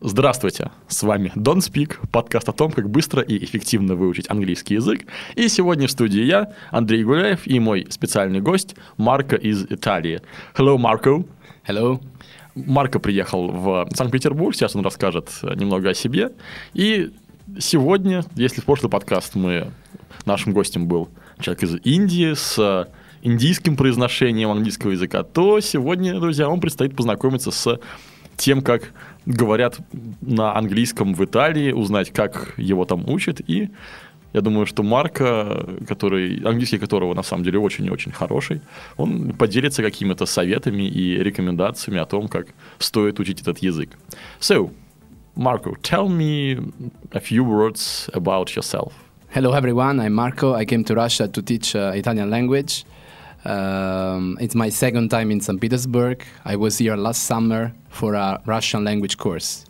Здравствуйте, с вами Don't Speak, подкаст о том, как быстро и эффективно выучить английский язык. И сегодня в студии я, Андрей Гуляев, и мой специальный гость Марко из Италии. Hello, Марко. Hello. Марко приехал в Санкт-Петербург, сейчас он расскажет немного о себе. И сегодня, если в прошлый подкаст мы, нашим гостем был человек из Индии с индийским произношением английского языка, то сегодня, друзья, вам предстоит познакомиться с тем, как говорят на английском в Италии, узнать, как его там учат. И я думаю, что Марка, который, английский которого на самом деле очень и очень хороший, он поделится какими-то советами и рекомендациями о том, как стоит учить этот язык. So, Marco, tell me a few words about yourself. Hello, everyone. I'm Marco. I came to Russia to teach uh, Italian language. Um, it's my second time in St. Petersburg. I was here last summer for a Russian language course.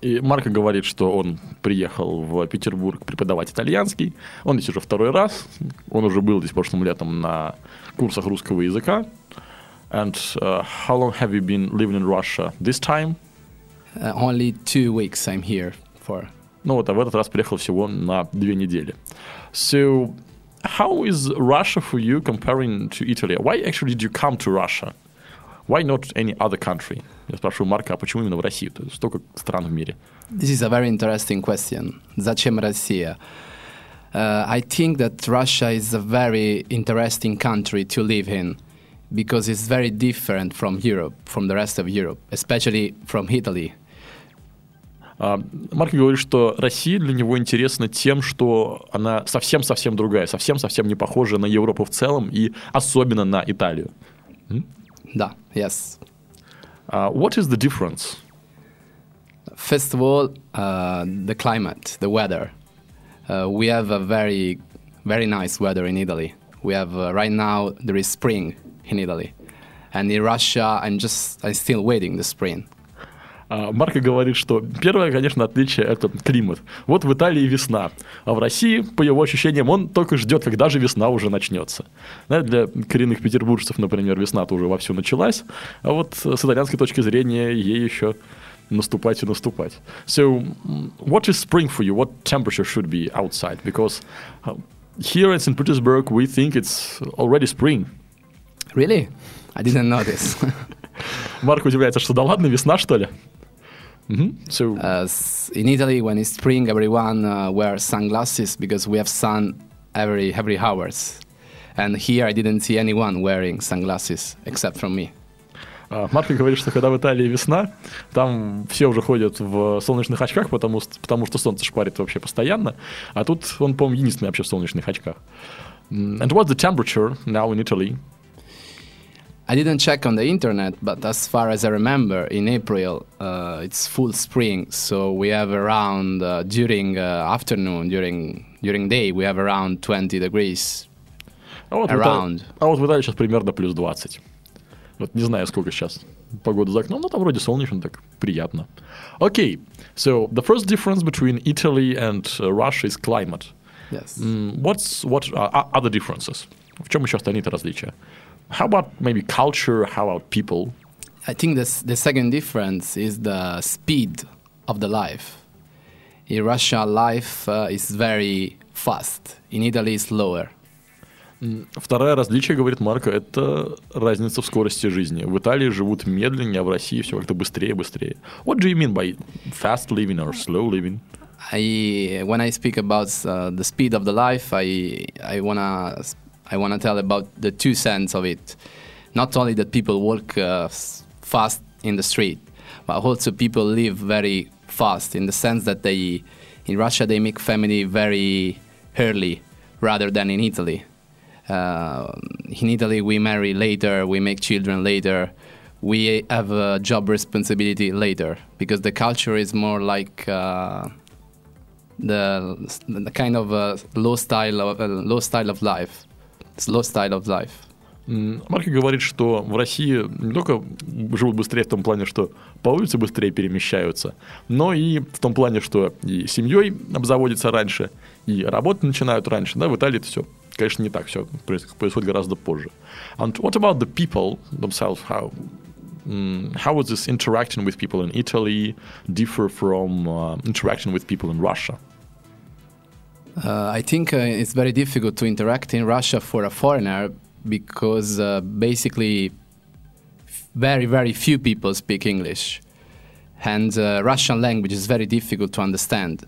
И Марко говорит, что он приехал в Петербург преподавать итальянский. Он здесь уже второй раз. Он уже был здесь прошлым летом на курсах русского языка. And uh, how long have you been living in Russia this time? Uh, only two weeks I'm here for. Ну вот, а в этот раз приехал всего на две недели. So, how is Russia for you comparing to Italy? Why actually did you come to Russia? Why not any other country? Я спрашиваю Марка, а почему именно в Россию? То есть столько стран в мире. This is a very interesting question. Зачем Россия? Uh, I think that Russia is a very interesting country to live in because it's very different from Europe, from the rest of Europe, especially from Italy. А, Марк говорит, что Россия для него интересна тем, что она совсем-совсем другая, совсем-совсем не похожа на Европу в целом и особенно на Италию. Да, yes. Uh, what is the difference? First of all, uh, the climate, the weather. Uh, we have a very, very nice weather in Italy. We have uh, right now there is spring in Italy, and in Russia I'm just I'm still waiting the spring. А, Марко говорит, что первое, конечно, отличие – это климат. Вот в Италии весна, а в России, по его ощущениям, он только ждет, когда же весна уже начнется. Для коренных петербуржцев, например, весна-то уже вовсю началась, а вот с итальянской точки зрения ей еще наступать и наступать. So, what is spring for you? What temperature should be outside? Because uh, here in St. Petersburg, we think it's already spring. Really? I didn't know this. Марк удивляется, что да ладно, весна, что ли? Mm-hmm. So uh, in Italy, when it's spring, everyone uh, wears sunglasses because we have sun every every hours. And here, I didn't see anyone wearing sunglasses except from me. Марк говорит, что когда в Италии весна, там все уже ходят в солнечных очках, потому, потому что солнце шпарит вообще постоянно, а тут он, по-моему, единственный вообще в солнечных очках. And what's the temperature now in Italy? I didn't check on the internet, but as far as I remember, in April uh, it's full spring, so we have around uh, during uh, afternoon, during during day, we have around 20 degrees. А вот, around. В Италии, а вот в Италии сейчас примерно плюс 20. Вот не знаю, сколько сейчас погода за окном, но там вроде солнечно, так приятно. Okay, so the first difference between Italy and uh, Russia is climate. Yes. Mm, what's what are other differences? В чем еще остальные различия? How about maybe culture? How about people? I think this, the second difference is the speed of the life. In Russia, life uh, is very fast. In Italy, it's slower. Второе различие, говорит Марко, это разница в скорости жизни. В Италии живут медленнее, а в России все как-то быстрее, быстрее. What do you mean by fast living or slow living? I, when I speak about uh, the speed of the life, I, I wanna I want to tell about the two sense of it. Not only that people walk uh, fast in the street, but also people live very fast in the sense that they, in Russia, they make family very early rather than in Italy. Uh, in Italy, we marry later, we make children later. we have a job responsibility later because the culture is more like uh, the, the kind of uh, low style of uh, low style of life, style of life. М, Марко говорит, что в России не только живут быстрее в том плане, что по улице быстрее перемещаются, но и в том плане, что и семьей обзаводятся раньше, и работать начинают раньше. Да, в Италии это все, конечно, не так, все происходит гораздо позже. And what about the people themselves? How, how was this interaction with people in Italy differ from uh, interaction with people in Russia? Uh, I think uh, it's very difficult to interact in Russia for a foreigner because uh, basically very very few people speak English, and uh, Russian language is very difficult to understand.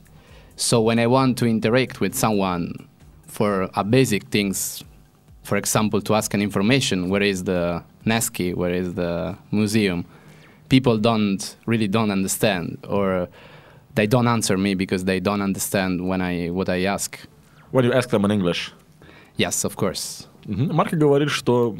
So when I want to interact with someone for a basic things, for example, to ask an information, where is the Neski, where is the museum, people don't really don't understand or they don't answer me because they don't understand when I what I ask. When you ask them in English. Yes, of course. Марко говорит, что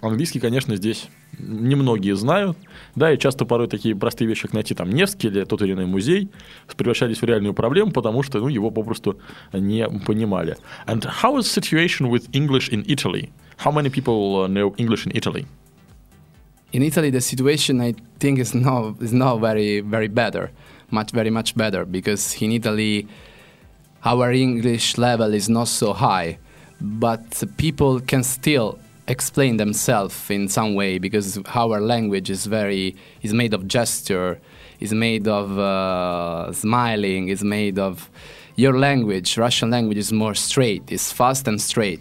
английский, конечно, здесь немногие знают, да, и часто порой такие простые вещи, как найти там Невский или тот или иной музей, превращались в реальную проблему, потому что ну, его попросту не понимали. And how is situation with English in Italy? How many people uh, know English in Italy? In Italy, the situation I think is now is now very very better, much very much better because in Italy, our English level is not so high, but people can still explain themselves in some way because our language is very is made of gesture, is made of uh, smiling, is made of your language. Russian language is more straight, it's fast and straight.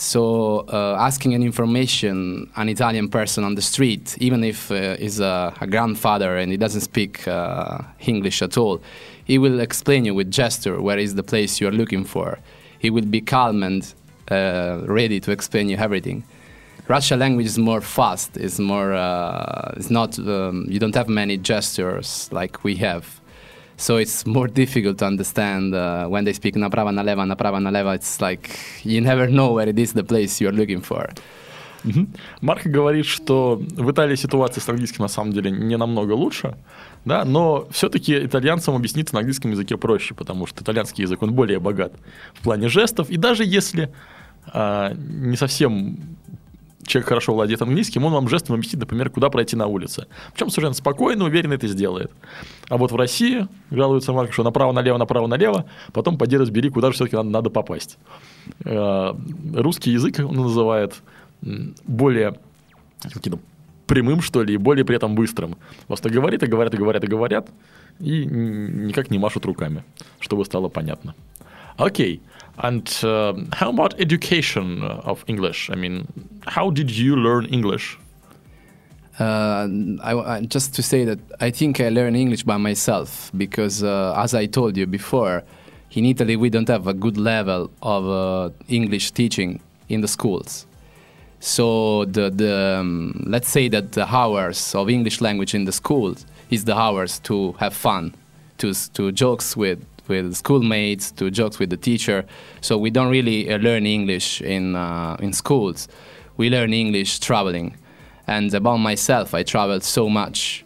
So uh, asking an information, an Italian person on the street, even if uh, is a, a grandfather and he doesn't speak uh, English at all, he will explain you with gesture where is the place you are looking for. He will be calm and uh, ready to explain you everything. Russian language is more fast. It's more. Uh, it's not. Um, you don't have many gestures like we have. So it's more difficult to understand uh, when they speak naprava naleva naprava naleva. It's like you never know where it is the place you're looking for. Мгм. Марко говорит, что в Италии ситуация с английским на самом деле не намного лучше, да, но все-таки итальянцам объясниться на английском языке проще, потому что итальянский язык, он более богат в плане жестов, и даже если а, не совсем человек хорошо владеет английским, он вам жестом объяснит, например, куда пройти на улице. Причем совершенно спокойно, уверенно это сделает. А вот в России жалуется Марк, что направо-налево, направо-налево, потом поди разбери, куда же все-таки надо, надо попасть. Э, Русский язык он называет более прямым, что ли, и более при этом быстрым. Просто говорит и говорят, и говорят, и говорят, и никак не машут руками, чтобы стало понятно. Окей. And uh, how about education of English? I mean, how did you learn English? Uh, I, I- just to say that I think I learn English by myself because, uh, as I told you before, in Italy we don't have a good level of uh, English teaching in the schools. So the the um, let's say that the hours of English language in the schools is the hours to have fun, to to jokes with with schoolmates, to jokes with the teacher. So we don't really uh, learn English in uh, in schools. We learn English traveling. And about myself, I traveled so much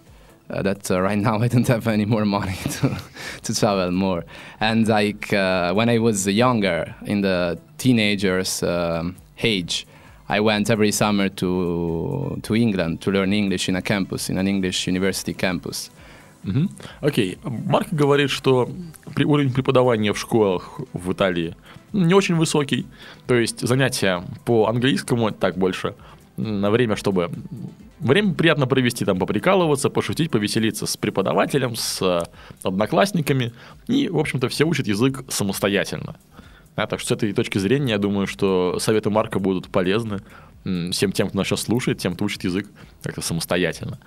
uh, that uh, right now I don't have any more money to, to travel more. And like uh, when I was younger, in the teenagers' um, age, I went every summer to to England to learn English in a campus, in an English university campus. Мгм. Окей. Марк говорит, что при- уровень преподавания в школах в Италии не очень высокий. То есть занятия по английскому так больше на время, чтобы время приятно провести, там поприкалываться, пошутить, повеселиться с преподавателем, с э, одноклассниками. И, в общем-то, все учат язык самостоятельно. Да, так что с этой точки зрения, я думаю, что советы Марка будут полезны всем тем, кто нас сейчас слушает, тем, кто учит язык как-то самостоятельно.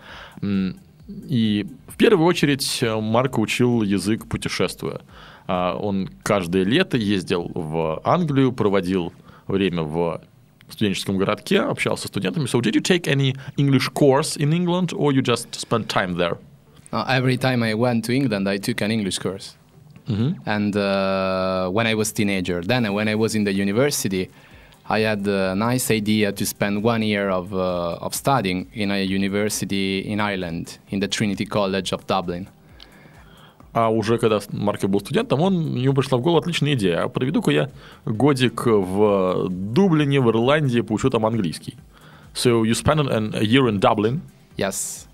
И в первую очередь э, Марко учил язык путешествуя. А, Он каждое лето ездил в Англию, проводил время в студенческом городке, общался с студентами. So did you take any English course in England or you just spent time there? Uh, every time I went to England, I took an English course. And uh, when I was teenager, then when I was in the university, I had a nice idea to spend one year of, uh, of studying in a university in Ireland, in the Trinity College of Dublin. А уже когда Марко был студентом, он, ему пришла в голову отличная идея. А проведу-ка я годик в Дублине, в Ирландии, поучу там английский. So you spent an, a year in Dublin. Yes.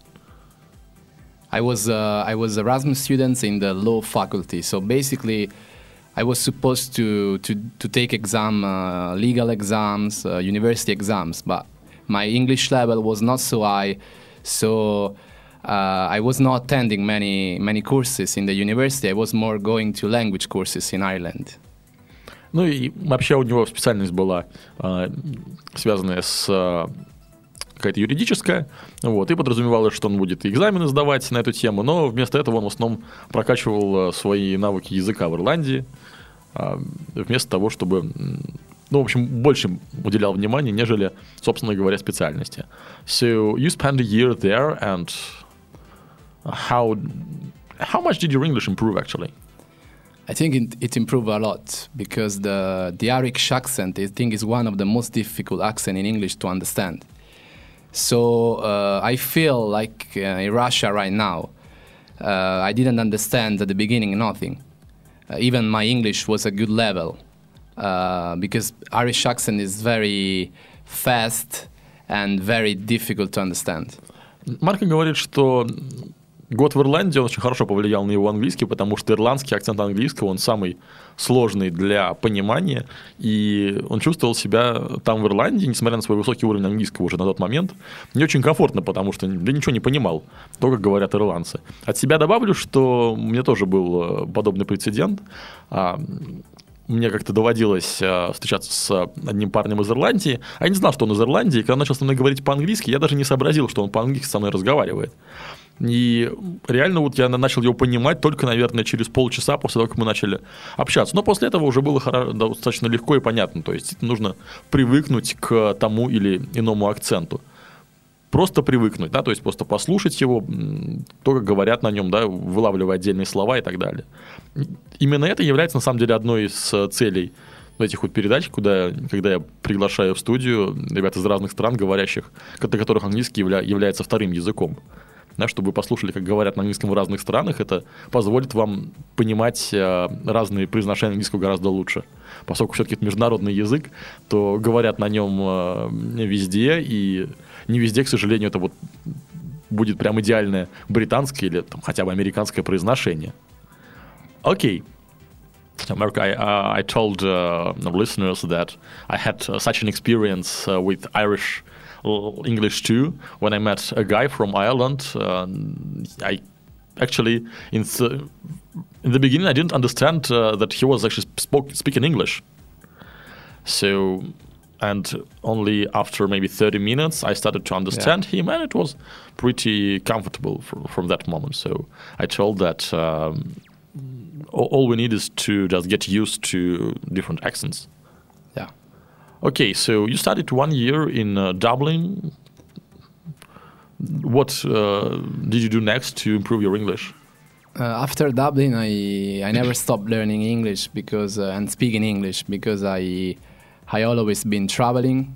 I was, uh, I was Erasmus student in the law faculty. So basically, I was supposed to, to, to take exam, uh, legal exams, uh, university exams, but my English level was not so high, so uh, I was not attending many, many courses in the university. I was more going to language courses in Ireland. Ну и вообще у него специальность была э, связанная с э, какая-то юридическая, вот, и подразумевалось, что он будет экзамены сдавать на эту тему, но вместо этого он в основном прокачивал э, свои навыки языка в Ирландии, э, вместо того, чтобы, ну, в общем, больше уделял внимания, нежели, собственно говоря, специальности. So you spent a year there, and how how much did your English improve actually? I think it, it improved a lot because the the Irish accent I think is one of the most difficult accent in English to understand. So uh, I feel like uh, in Russia right now, uh, I didn't understand at the beginning nothing. Uh, even my English was a good level uh, because Irish accent is very fast and very difficult to understand. Марко говорит, что год в Ирландии он очень хорошо повлиял на его английский, потому что ирландский акцент английского, он самый сложный для понимания, и он чувствовал себя там в Ирландии, несмотря на свой высокий уровень английского уже на тот момент, не очень комфортно, потому что да ничего не понимал, то, как говорят ирландцы. От себя добавлю, что у меня тоже был подобный прецедент. А, мне как-то доводилось э, встречаться с одним парнем из Ирландии, а я не знал, что он из Ирландии, и когда он начал со мной говорить по-английски, я даже не сообразил, что он по-английски со мной разговаривает. И реально вот я начал его понимать только, наверное, через полчаса после того, как мы начали общаться. Но после этого уже было достаточно легко и понятно. То есть нужно привыкнуть к тому или иному акценту. Просто привыкнуть, да, то есть просто послушать его, то, как говорят на нем, да, вылавливая отдельные слова и так далее. Именно это является, на самом деле, одной из целей этих вот передач, куда, когда я приглашаю в студию ребят из разных стран, говорящих, для которых английский явля, является вторым языком да, чтобы вы послушали, как говорят на английском в разных странах, это позволит вам понимать э, разные произношения английского гораздо лучше. Поскольку все-таки это международный язык, то говорят на нем э, везде, и не везде, к сожалению, это вот будет прям идеальное британское или там, хотя бы американское произношение. Окей. Mark, I, uh, I told uh, listeners that I had uh, such an experience uh, with Irish English too. When I met a guy from Ireland, uh, I actually in the, in the beginning I didn't understand uh, that he was actually spoke, speaking English. So, and only after maybe 30 minutes I started to understand yeah. him, and it was pretty comfortable for, from that moment. So I told that. Um, all we need is to just get used to different accents. Okay, so you studied one year in uh, Dublin. What uh, did you do next to improve your English? Uh, after Dublin, I I never stopped learning English because uh, and speaking English because I I always been traveling.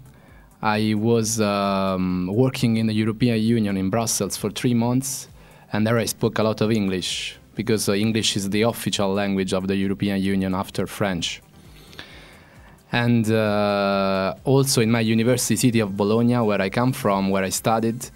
I was um, working in the European Union in Brussels for three months, and there I spoke a lot of English because uh, English is the official language of the European Union after French and uh, also in my university city of Bologna, where I come from, where I studied,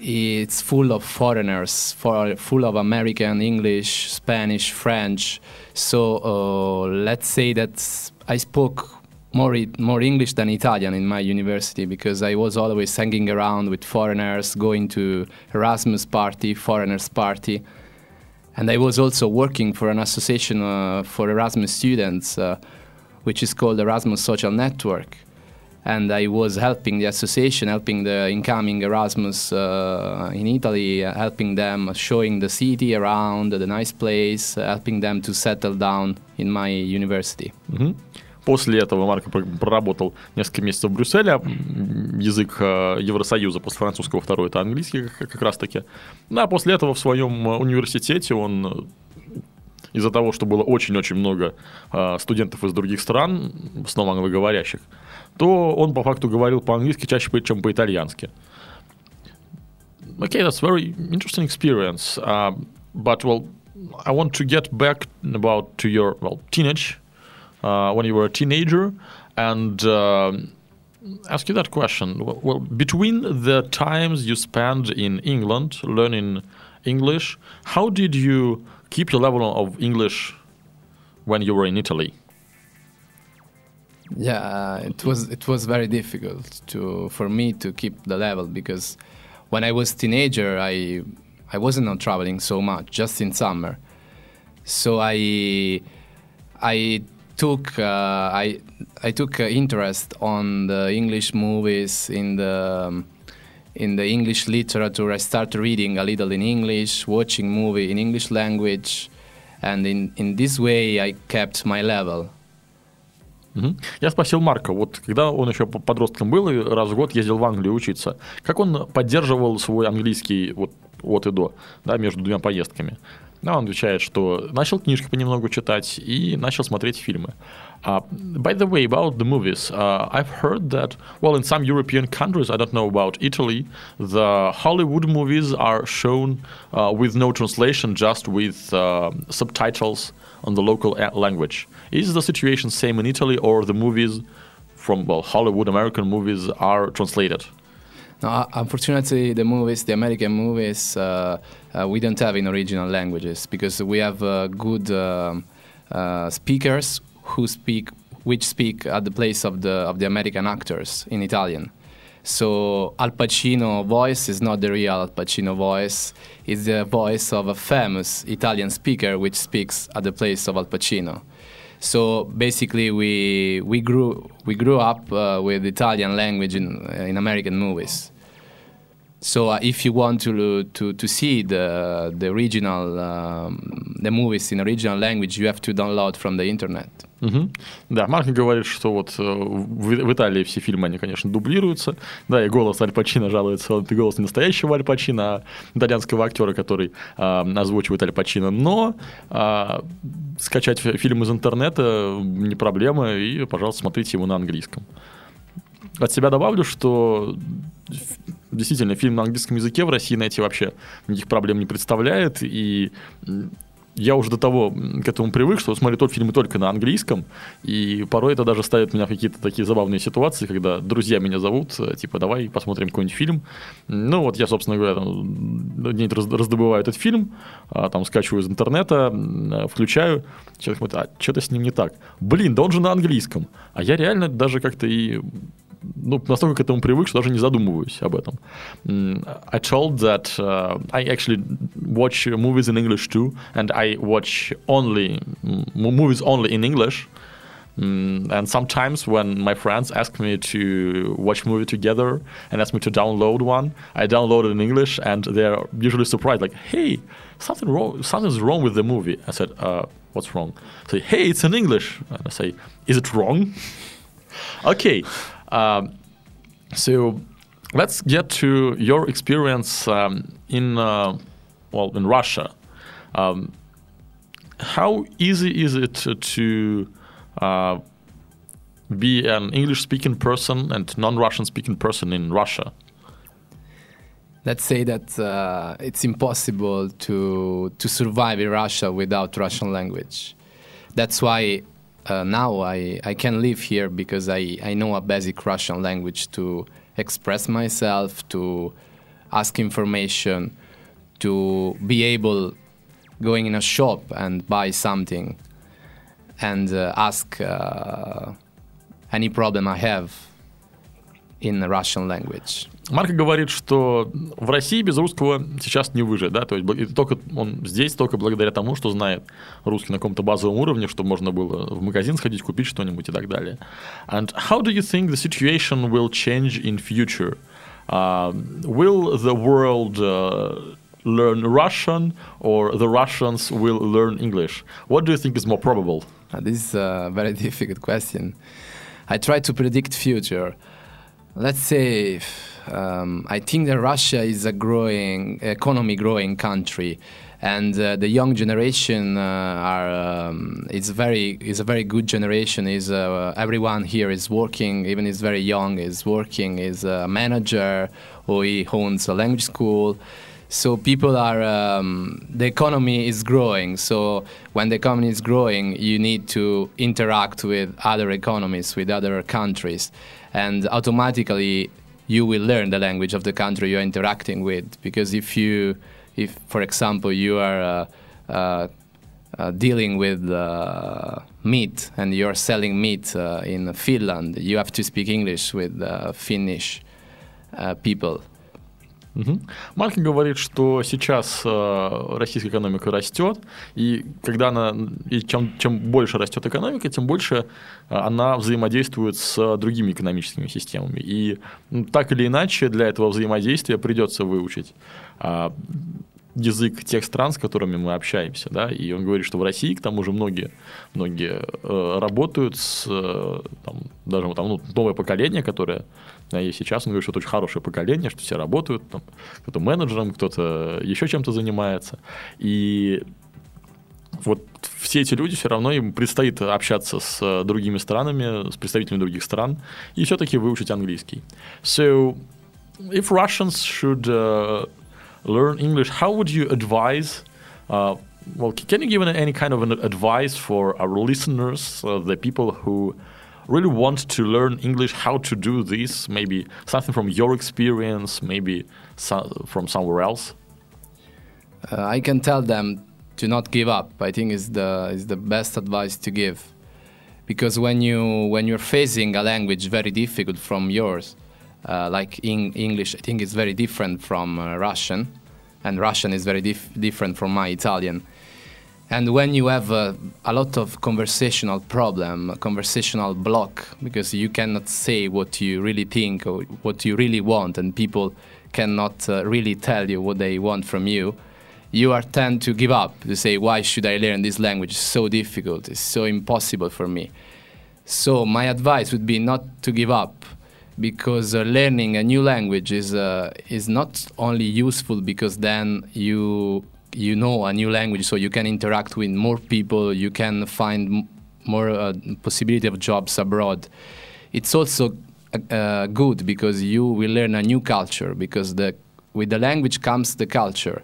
it's full of foreigners, for, full of American, English, Spanish, French. So uh, let's say that I spoke more more English than Italian in my university because I was always hanging around with foreigners, going to Erasmus party, foreigners party, and I was also working for an association uh, for Erasmus students uh, which is called Erasmus Social Network. And I was helping the association, helping the incoming Erasmus uh, in Italy, uh, helping them, showing the city around, the nice place, helping them to settle down in my university. Mm-hmm. После этого Марко проработал несколько месяцев в Брюсселе. Язык э, Евросоюза после французского второй это английский как раз таки. Ну, а после этого в своем университете он из-за того, что было очень-очень много э, студентов из других стран, в основном англоговорящих, то он по факту говорил по-английски чаще, чем по-итальянски. Okay, that's very interesting experience. Uh, but well, I want to get back about to your well teenage, uh, when you were a teenager, and uh, ask you that question. Well, between the times you spent in England learning English, how did you keep your level of English when you were in Italy? Yeah, it was it was very difficult to for me to keep the level because when I was teenager, I I wasn't not traveling so much, just in summer. So I I took uh, I I took uh, interest on the English movies in the um, in the English literature. I started reading a little in English, watching movie in English language, and in in this way I kept my level. Угу. Я спросил Марка, вот когда он еще подростком был и раз в год ездил в Англию учиться, как он поддерживал свой английский вот от и до, да, между двумя поездками? Да, он отвечает, что начал книжки понемногу читать и начал смотреть фильмы. Uh, by the way, about the movies, uh, I've heard that, well, in some European countries, I don't know about Italy, the Hollywood movies are shown uh, with no translation, just with subtitles on the local language. Is the situation same in Italy, or the movies from well Hollywood American movies are translated? No, unfortunately, the movies, the American movies, uh, uh, we don't have in original languages because we have uh, good um, uh, speakers who speak, which speak at the place of the of the American actors in Italian. So Al Pacino voice is not the real Al Pacino voice; it's the voice of a famous Italian speaker which speaks at the place of Al Pacino. So basically, we we grew we grew up uh, with Italian language in in American movies. So uh, if you want to to to see the the original um, the movies in original language, you have to download from the internet. Угу. Да, Марк говорит, что вот э, в, в Италии все фильмы, они, конечно, дублируются. Да, и голос Аль Пачино жалуется, это голос не настоящего Аль Пачино, а итальянского актера, который э, озвучивает Аль Пачино. Но э, скачать фильм из интернета не проблема, и, пожалуйста, смотрите его на английском. От себя добавлю, что действительно фильм на английском языке в России найти вообще никаких проблем не представляет, и я уже до того к этому привык, что смотрю тот фильм только на английском, и порой это даже ставит меня в какие-то такие забавные ситуации, когда друзья меня зовут, э, типа, давай посмотрим какой-нибудь фильм. Ну, вот я, собственно говоря, там, где раздобываю этот фильм, а, там скачиваю из интернета, э, включаю, человек смотрит, а что-то с ним не так. Блин, да он же на английском. А я реально даже как-то и ну, настолько к этому привык, что даже не задумываюсь об этом. I told that uh, I actually watch movies in English too, and I watch only movies only in English. Mm, and sometimes when my friends ask me to watch a movie together and ask me to download one, I download it in English, and they're usually surprised, like, "Hey, something wrong, something's wrong with the movie." I said, uh, "What's wrong?" Say, "Hey, it's in English." And I say, "Is it wrong?" okay. um, so let's get to your experience um, in uh, well in Russia. Um, how easy is it to uh, be an English-speaking person and non-Russian-speaking person in Russia? Let's say that uh, it's impossible to to survive in Russia without Russian language. That's why uh, now I, I can live here because I, I know a basic Russian language to express myself, to ask information, to be able going in a shop and buy something and uh, ask uh, any problem I have in the Russian language. Марко говорит, что в России без русского сейчас не выжить, да, то есть только он здесь только благодаря тому, что знает русский на каком-то базовом уровне, чтобы можно было в магазин сходить, купить что-нибудь и так далее. And how do you think the situation will change in future? Uh, will the world uh, learn Russian or the Russians will learn English? What do you think is more probable? Uh, this is a very difficult question. I try to predict future. Let's say um, I think that Russia is a growing economy, growing country, and uh, the young generation uh, are um, it's very is a very good generation. Is uh, everyone here is working, even is very young, is working, is a manager or he owns a language school. So people are um, the economy is growing. So when the economy is growing, you need to interact with other economies, with other countries, and automatically you will learn the language of the country you're interacting with. Because if you if, for example, you are uh, uh, uh, dealing with meat and you're selling meat in Finland, you have to speak English with Finnish people. Угу. Марк говорит, что сейчас э, российская экономика растет, и когда она, и чем, чем больше растет экономика, тем больше она взаимодействует с другими экономическими системами. И ну, так или иначе для этого взаимодействия придется выучить э, язык тех стран, с которыми мы общаемся, да, и он говорит, что в России, к тому же, многие, многие э, работают с, э, там, даже там, ну, новое поколение, которое и сейчас, он говорит, что это очень хорошее поколение, что все работают, там, кто-то менеджером, кто-то еще чем-то занимается, и вот все эти люди все равно им предстоит общаться с другими странами, с представителями других стран, и все-таки выучить английский. So, if Russians should uh, learn English, how would you advise? Uh, well, can you give any kind of an advice for our listeners, uh, the people who really want to learn English, how to do this? Maybe something from your experience, maybe so from somewhere else. Uh, I can tell them to not give up. I think is the is the best advice to give, because when you when you're facing a language very difficult from yours, uh, like in English, I think it's very different from uh, Russian, and Russian is very dif different from my Italian. And when you have a, a, lot of conversational problem, conversational block, because you cannot say what you really think or what you really want, and people cannot uh, really tell you what they want from you, you are tend to give up to say, "Why should I learn this language? It's so difficult. It's so impossible for me." So my advice would be not to give up, because uh, learning a new language is uh, is not only useful because then you you know a new language, so you can interact with more people, you can find more uh, possibility of jobs abroad. It's also uh, good because you will learn a new culture because the with the language comes the culture.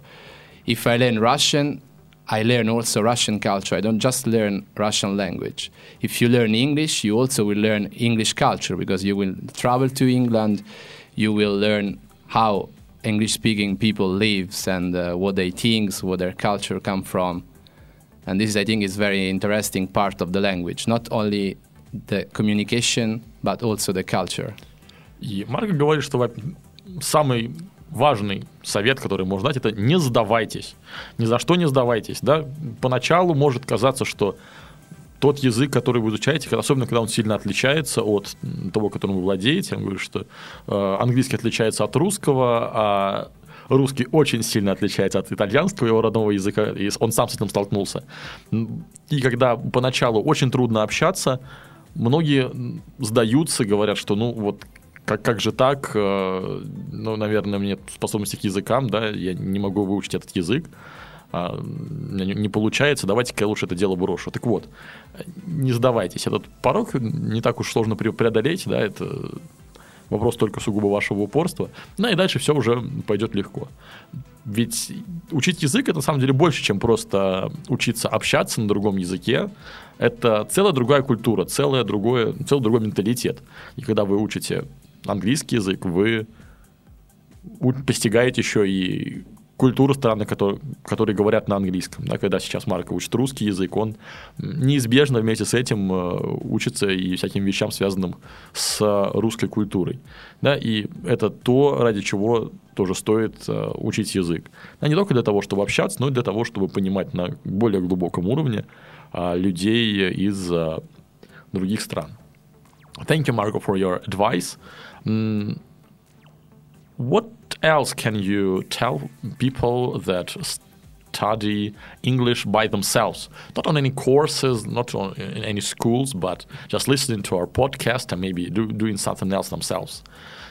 If I learn Russian, I learn also Russian culture. I don't just learn Russian language. If you learn English, you also will learn English culture because you will travel to England, you will learn how English-speaking people lives and uh, what they think, what their culture come from. And this, I think, is very interesting part of the language. Not only the communication, but also the culture. И Марк говорит, что самый важный совет, который можно дать, это не сдавайтесь. Ни за что не сдавайтесь. Да? Поначалу может казаться, что тот язык, который вы изучаете, особенно когда он сильно отличается от того, которым вы владеете, он говорит, что э, английский отличается от русского, а русский очень сильно отличается от итальянского, его родного языка, и он сам с этим столкнулся. И когда поначалу очень трудно общаться, многие сдаются, говорят, что ну вот как, как же так, э, ну, наверное, мне способности к языкам, да, я не могу выучить этот язык, а, не, не получается, давайте-ка я лучше это дело брошу. Так вот, не сдавайтесь, этот порог не так уж сложно преодолеть, да, это вопрос только сугубо вашего упорства, ну и дальше все уже пойдет легко. Ведь учить язык это на самом деле больше, чем просто учиться общаться на другом языке. Это целая другая культура, целое другое, целый другой менталитет. И когда вы учите английский язык, вы постигаете еще и культуру страны, которые, которые говорят на английском. Да, когда сейчас Марко учит русский язык, он неизбежно вместе с этим э, учится и всяким вещам, связанным с русской культурой. Да, и это то, ради чего тоже стоит э, учить язык. Да, не только для того, чтобы общаться, но и для того, чтобы понимать на более глубоком уровне а, людей из э, других стран. Thank you, Marco, for your advice. What else can you tell people that study English by themselves? Not on any courses, not on, in any schools, but just listening to our podcast and maybe do, doing something else themselves.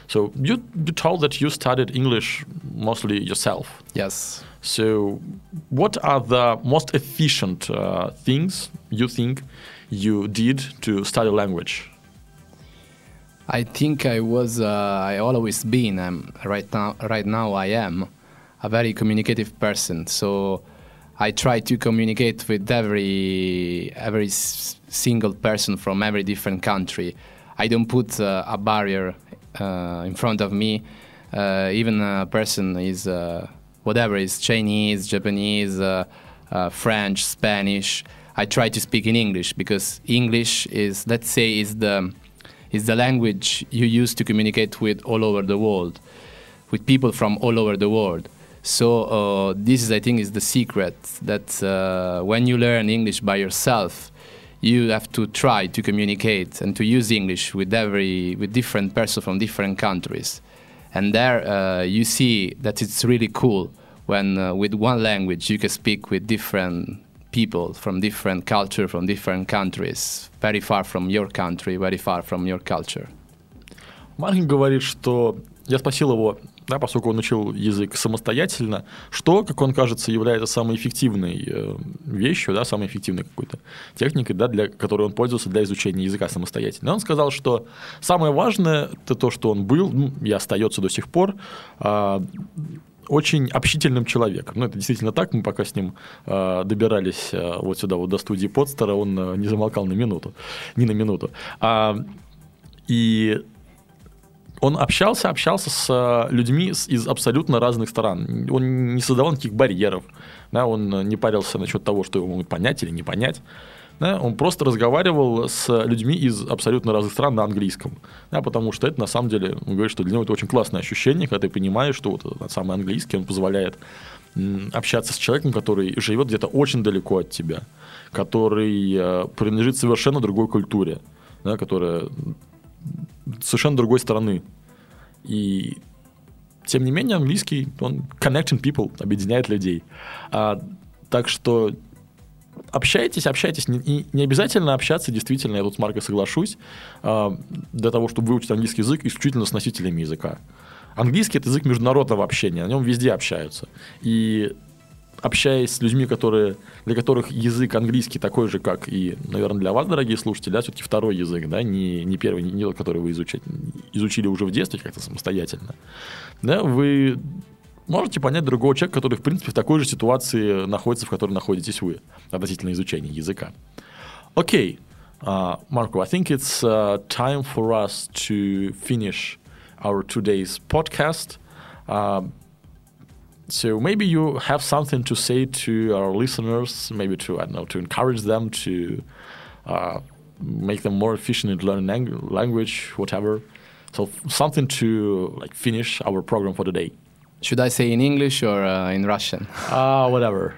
So you, you told that you studied English mostly yourself. Yes. So what are the most efficient uh, things you think you did to study language? I think I was, uh, I always been, um, right now, right now I am a very communicative person. So I try to communicate with every every single person from every different country. I don't put uh, a barrier uh, in front of me. Uh, even a person is uh, whatever is Chinese, Japanese, uh, uh, French, Spanish. I try to speak in English because English is, let's say, is the is the language you use to communicate with all over the world, with people from all over the world. So uh, this is, I think, is the secret that uh, when you learn English by yourself, you have to try to communicate and to use English with every with different person from different countries, and there uh, you see that it's really cool when uh, with one language you can speak with different people from different culture from different countries, very far from your country, very far from your culture. Маркин говорит, что я спросил его, да, поскольку он учил язык самостоятельно, что, как он кажется, является самой эффективной э, вещью, да, самой эффективной какой-то техникой, да, для которой он пользовался для изучения языка самостоятельно. И он сказал, что самое важное это то, что он был ну, и остается до сих пор а, очень общительным человеком. Ну, это действительно так. Мы пока с ним э, добирались э, вот сюда, вот до студии Подстера, он э, не замолкал на минуту, ни на минуту. А, и он общался, общался с э, людьми из абсолютно разных стран. Он не создавал никаких барьеров, да, он э, не парился насчет того, что его могут понять или не понять. Да, он просто разговаривал с людьми из абсолютно разных стран на английском. Да, потому что это на самом деле, он говорит, что для него это очень классное ощущение, когда ты понимаешь, что вот этот самый английский, он позволяет общаться с человеком, который живет где-то очень далеко от тебя, который э, принадлежит совершенно другой культуре, да, которая совершенно другой страны. И тем не менее английский, он connecting people, объединяет людей. А, так что общайтесь, общайтесь. Не, не обязательно общаться, действительно, я тут с Маркой соглашусь, а, для того, чтобы выучить английский язык исключительно с носителями языка. Английский – это язык международного общения, на нем везде общаются. И общаясь с людьми, которые, для которых язык английский такой же, как и, наверное, для вас, дорогие слушатели, да, все-таки второй язык, да, не, не первый, не тот, который вы изучать, изучили уже в детстве как-то самостоятельно, да, вы можете понять другого человека, который, в принципе, в такой же ситуации находится, в которой находитесь вы, относительно изучения языка. Окей, uh, Marco, I think it's uh, time for us to finish our today's podcast. Uh, so maybe you have something to say to our listeners, maybe to I don't know to encourage them to uh, make them more efficient in learning lang- language, whatever. So something to like finish our program for today. Should I say in English or uh, in Russian? Ah, whatever.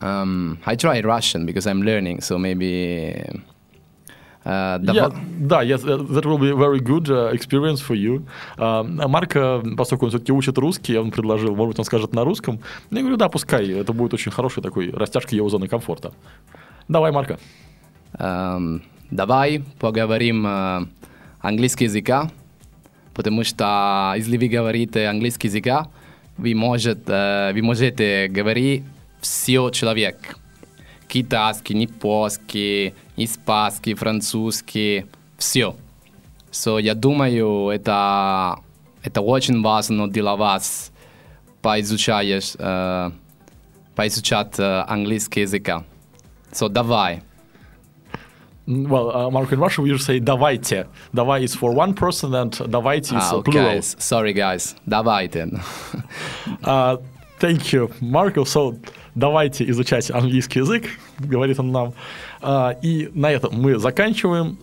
Um, I try Russian because I'm learning, so maybe. Uh, Yeah, да, yes, uh, that will be very good uh, experience for you. А, Марк, э, поскольку он все-таки учит русский, он предложил, может быть, он скажет на русском. Я говорю, да, пускай, это будет очень хороший такой растяжка его зоны комфорта. Давай, Марка. Эм, давай поговорим э, английский языка, потому что если вы говорите английский языка, вы, может, э, вы можете говорить все человек. Китайский, японский, испанский, французский, все. So, я думаю, это, это очень важно для вас поизучаешь, э, поизучать э, английский язык. So, давай. Well, uh, Mark, in Russian we usually say «давайте». «Давай» is for one person and «давайте» is Ah, uh, plural. okay. S- Sorry, guys. Давайте. Uh, thank you, Марко. So, давайте изучать английский язык, говорит он нам. Uh, и на этом мы заканчиваем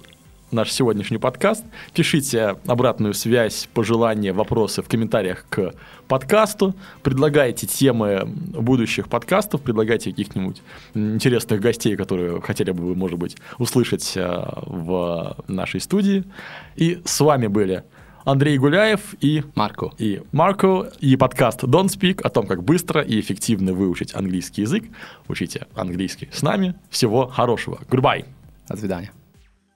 Наш сегодняшний подкаст. Пишите обратную связь, пожелания, вопросы в комментариях к подкасту. Предлагайте темы будущих подкастов, предлагайте каких-нибудь интересных гостей, которые хотели бы вы, может быть, услышать э, в нашей студии. И с вами были Андрей Гуляев и Марко. и Марко, и подкаст Don't Speak о том, как быстро и эффективно выучить английский язык. Учите английский с нами. Всего хорошего. Goodbye. До свидания.